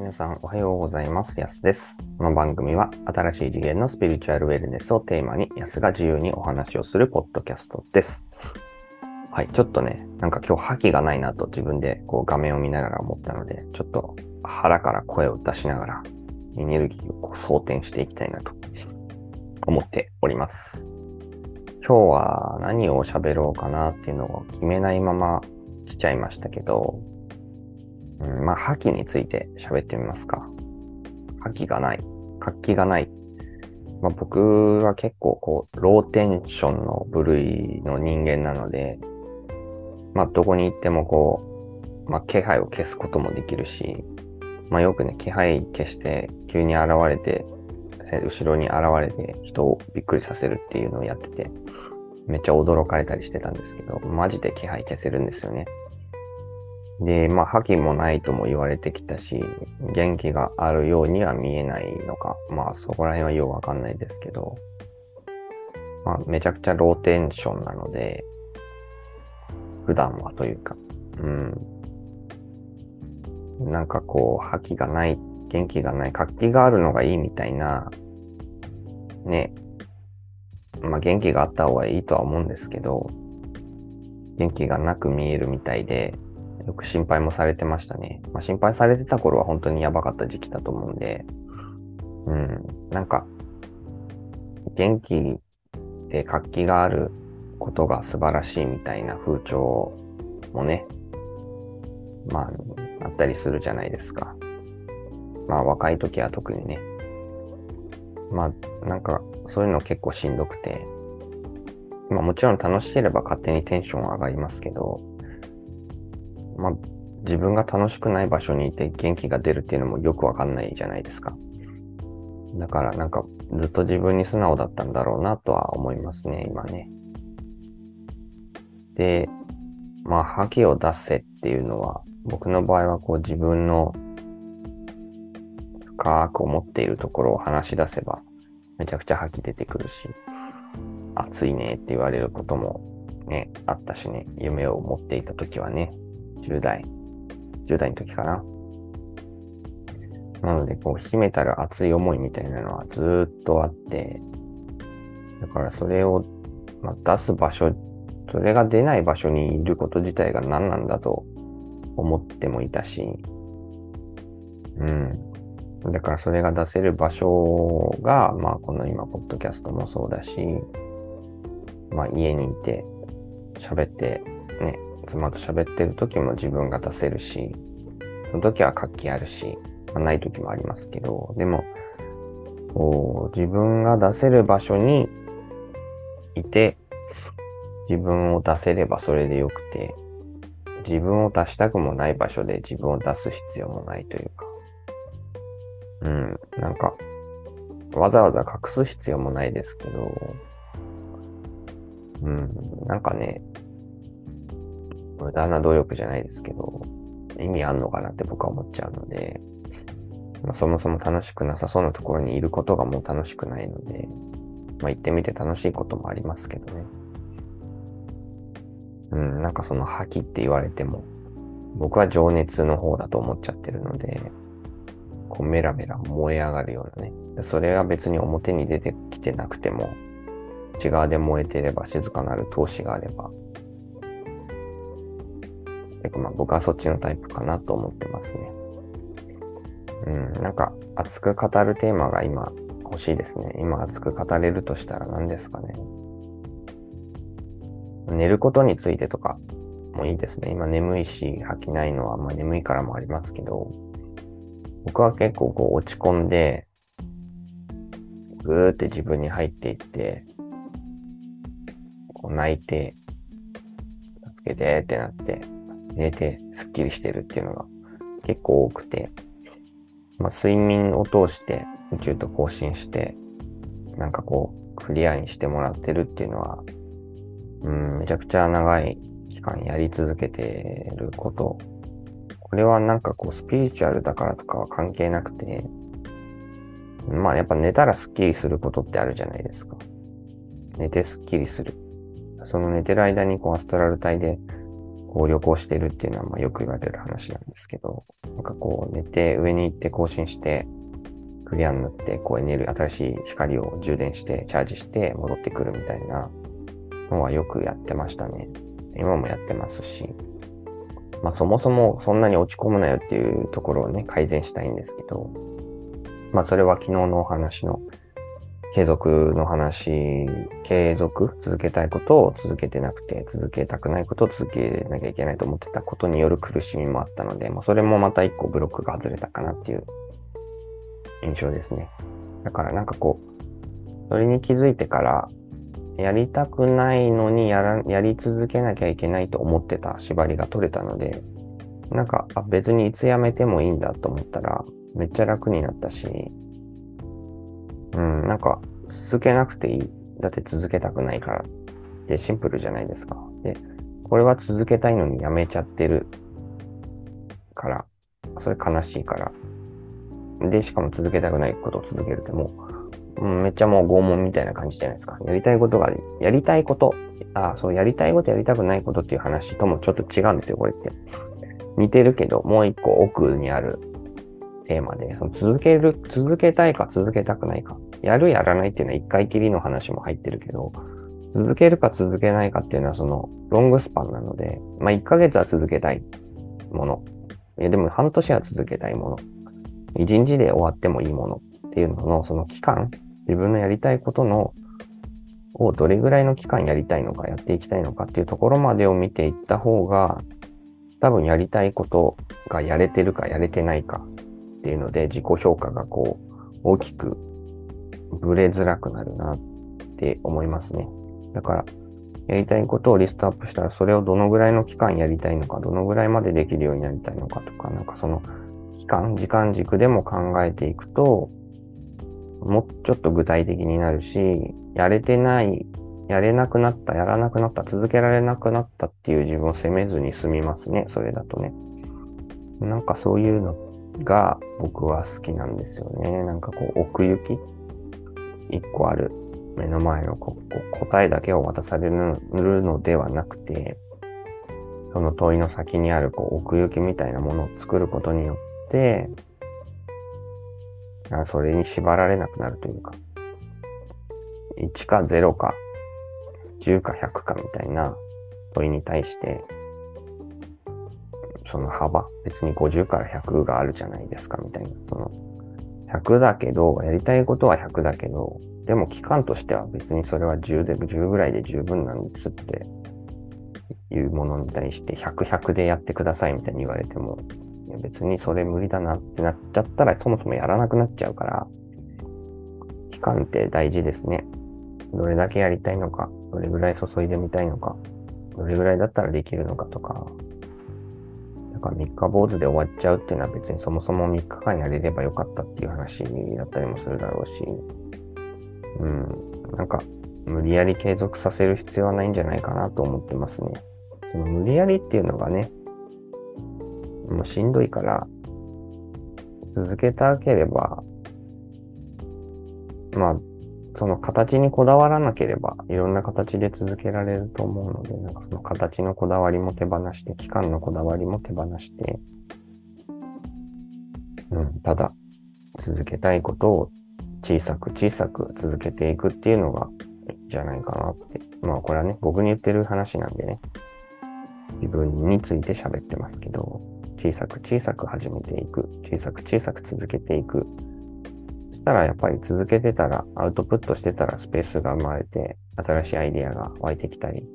皆さんおはようございます。やすです。この番組は新しい次元のスピリチュアルウェルネスをテーマにやすが自由にお話をするポッドキャストです。はい、ちょっとね、なんか今日覇気がないなと自分でこう画面を見ながら思ったので、ちょっと腹から声を出しながらエネルギーをこう装填していきたいなと思っております。今日は何を喋ろうかなっていうのを決めないまま来ちゃいましたけど、うん、まあ、覇気について喋ってみますか。覇気がない。活気がない。まあ、僕は結構こう、ローテンションの部類の人間なので、まあ、どこに行ってもこう、まあ、気配を消すこともできるし、まあ、よくね、気配消して急に現れて、後ろに現れて人をびっくりさせるっていうのをやってて、めっちゃ驚かれたりしてたんですけど、マジで気配消せるんですよね。で、まあ、覇気もないとも言われてきたし、元気があるようには見えないのか。まあ、そこら辺はようわかんないですけど、まあ、めちゃくちゃローテンションなので、普段はというか、うん。なんかこう、覇気がない、元気がない、活気があるのがいいみたいな、ね。まあ、元気があった方がいいとは思うんですけど、元気がなく見えるみたいで、よく心配もされてましたね。まあ、心配されてた頃は本当にやばかった時期だと思うんで、うん、なんか、元気で活気があることが素晴らしいみたいな風潮もね、まあ、あったりするじゃないですか。まあ、若い時は特にね。まあ、なんか、そういうの結構しんどくて、まあもちろん楽しければ勝手にテンション上がりますけど、まあ、自分が楽しくない場所にいて元気が出るっていうのもよくわかんないじゃないですか。だからなんかずっと自分に素直だったんだろうなとは思いますね、今ね。で、まあ、覇気を出せっていうのは、僕の場合はこう自分の深く思っているところを話し出せば、めちゃくちゃ覇気出てくるし、暑いねって言われることもね、あったしね、夢を持っていた時はね、10代、10代の時かな。なので、こう、秘めたる熱い思いみたいなのはずっとあって、だからそれを、まあ、出す場所、それが出ない場所にいること自体が何なんだと思ってもいたし、うん。だからそれが出せる場所が、まあ、この今、ポッドキャストもそうだし、まあ、家にいて、喋って、ね、妻と喋ってる時も自分が出せるし、その時は活気あるし、まあ、ない時もありますけど、でも、こう自分が出せる場所にいて、自分を出せればそれでよくて、自分を出したくもない場所で自分を出す必要もないというか、うん、なんか、わざわざ隠す必要もないですけど、うん、なんかね、無駄な努力じゃないですけど、意味あんのかなって僕は思っちゃうので、まあ、そもそも楽しくなさそうなところにいることがもう楽しくないので、まあ、行ってみて楽しいこともありますけどね。うん、なんかその覇気って言われても、僕は情熱の方だと思っちゃってるので、こうメラメラ燃え上がるようなね。それは別に表に出てきてなくても、内側で燃えてれば静かなる闘志があれば、てかまあ僕はそっちのタイプかなと思ってますね。うん、なんか熱く語るテーマが今欲しいですね。今熱く語れるとしたら何ですかね。寝ることについてとかもいいですね。今眠いし吐きないのは、まあ眠いからもありますけど、僕は結構こう落ち込んで、ぐーって自分に入っていって、こう泣いて、助けてってなって、寝てスッキリしてるっていうのが結構多くて、まあ、睡眠を通して宇宙と交信して、なんかこう、クリアにしてもらってるっていうのは、うん、めちゃくちゃ長い期間やり続けてること。これはなんかこう、スピリチュアルだからとかは関係なくて、まあやっぱ寝たらスッキリすることってあるじゃないですか。寝てスッキリする。その寝てる間にこうアストラル体でこう旅行してるっていうのはまあよく言われる話なんですけど、なんかこう寝て上に行って更新してクリアになってこうエネルギー、新しい光を充電してチャージして戻ってくるみたいなのはよくやってましたね。今もやってますし、まあそもそもそんなに落ち込むなよっていうところをね、改善したいんですけど、まあそれは昨日のお話の継続の話、継続、続けたいことを続けてなくて、続けたくないことを続けなきゃいけないと思ってたことによる苦しみもあったので、まあ、それもまた一個ブロックが外れたかなっていう印象ですね。だからなんかこう、それに気づいてから、やりたくないのにやらやり続けなきゃいけないと思ってた縛りが取れたので、なんかあ別にいつやめてもいいんだと思ったら、めっちゃ楽になったし、うん、なんか、続けなくていい。だって続けたくないからってシンプルじゃないですか。で、これは続けたいのにやめちゃってるから、それ悲しいから。で、しかも続けたくないことを続けるってもう、うん、めっちゃもう拷問みたいな感じじゃないですか。やりたいことが、やりたいこと、あ、そう、やりたいことやりたくないことっていう話ともちょっと違うんですよ、これって。似てるけど、もう一個奥にあるテーマで、その続ける、続けたいか続けたくないか。やるやらないっていうのは一回きりの話も入ってるけど、続けるか続けないかっていうのはそのロングスパンなので、まあ1ヶ月は続けたいもの。いやでも半年は続けたいもの。1日で終わってもいいものっていうののその期間、自分のやりたいことのをどれぐらいの期間やりたいのか、やっていきたいのかっていうところまでを見ていった方が、多分やりたいことがやれてるかやれてないかっていうので自己評価がこう大きくぶれづらくなるなって思いますね。だからやりたいことをリストアップしたらそれをどのぐらいの期間やりたいのか、どのぐらいまでできるようになりたいのかとか、なんかその期間、時間軸でも考えていくと、もうちょっと具体的になるし、やれてない、やれなくなった、やらなくなった、続けられなくなったっていう自分を責めずに済みますね、それだとね。なんかそういうのが僕は好きなんですよね。なんかこう奥行き？一個ある目の前のこう答えだけを渡されるのではなくて、その問いの先にあるこう奥行きみたいなものを作ることによって、それに縛られなくなるというか、1か0か10か100かみたいな問いに対してその幅、別に50から100があるじゃないですか、みたいな。その、100だけど、やりたいことは100だけど、でも期間としては別にそれは10で、10ぐらいで十分なんですっていうものに対して100、100でやってくださいみたいに言われても、別にそれ無理だなってなっちゃったらそもそもやらなくなっちゃうから、期間って大事ですね。どれだけやりたいのか、どれぐらい注いでみたいのか、どれぐらいだったらできるのかとか、なんか三日坊主で終わっちゃうっていうのは別にそもそも3日間やれればよかったっていう話だったりもするだろうし、うん、なんか無理やり継続させる必要はないんじゃないかなと思ってますね。その無理やりっていうのがね、もうしんどいから、続けたければ、まあ、その形にこだわらなければ、いろんな形で続けられると思うので、なんかその形のこだわりも手放して、期間のこだわりも手放して、うん、ただ、続けたいことを小さく小さく続けていくっていうのがいいんじゃないかなって。まあこれはね、僕に言ってる話なんでね、自分について喋ってますけど、小さく小さく始めていく、小さく小さく続けていく。したらやっぱり続けてたら、アウトプットしてたらスペースが生まれて、新しいアイデアが湧いてきたり、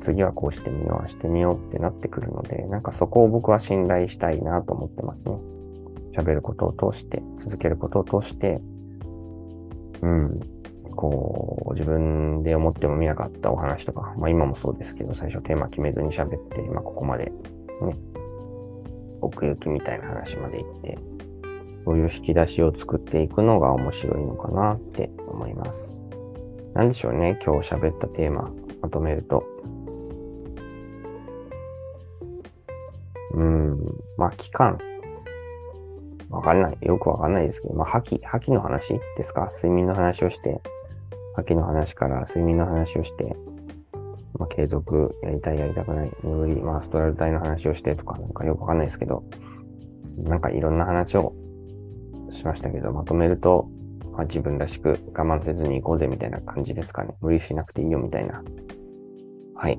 次はこうしてみよう、してみようってなってくるので、なんかそこを僕は信頼したいなと思ってますね。喋ることを通して、続けることを通して、うん、こう、自分で思ってもみなかったお話とか、まあ今もそうですけど、最初テーマ決めずに喋って、まあここまでね、奥行きみたいな話まで行って、そういう引き出しを作っていくのが面白いのかなって思います。なんでしょうね、今日喋ったテーマ、まとめると。うん、まあ、期間。わかんない。よくわかんないですけど、まあ、覇気、覇気の話ですか？睡眠の話をして、覇気の話から睡眠の話をして、まあ、継続やりたいやりたくない、眠り、まあ、ストラル体の話をしてとか、なんかよくわかんないですけど、なんかいろんな話をしましたけど、まとめると、まあ、自分らしく我慢せずに行こうぜみたいな感じですかね。無理しなくていいよみたいな。はい。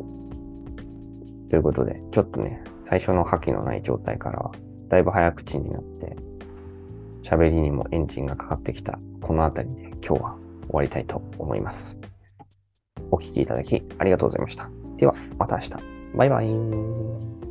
ということで、ちょっとね、最初の覇気のない状態からは、だいぶ早口になって、喋りにもエンジンがかかってきた、このあたりで今日は終わりたいと思います。お聴きいただきありがとうございました。では、また明日。バイバイ。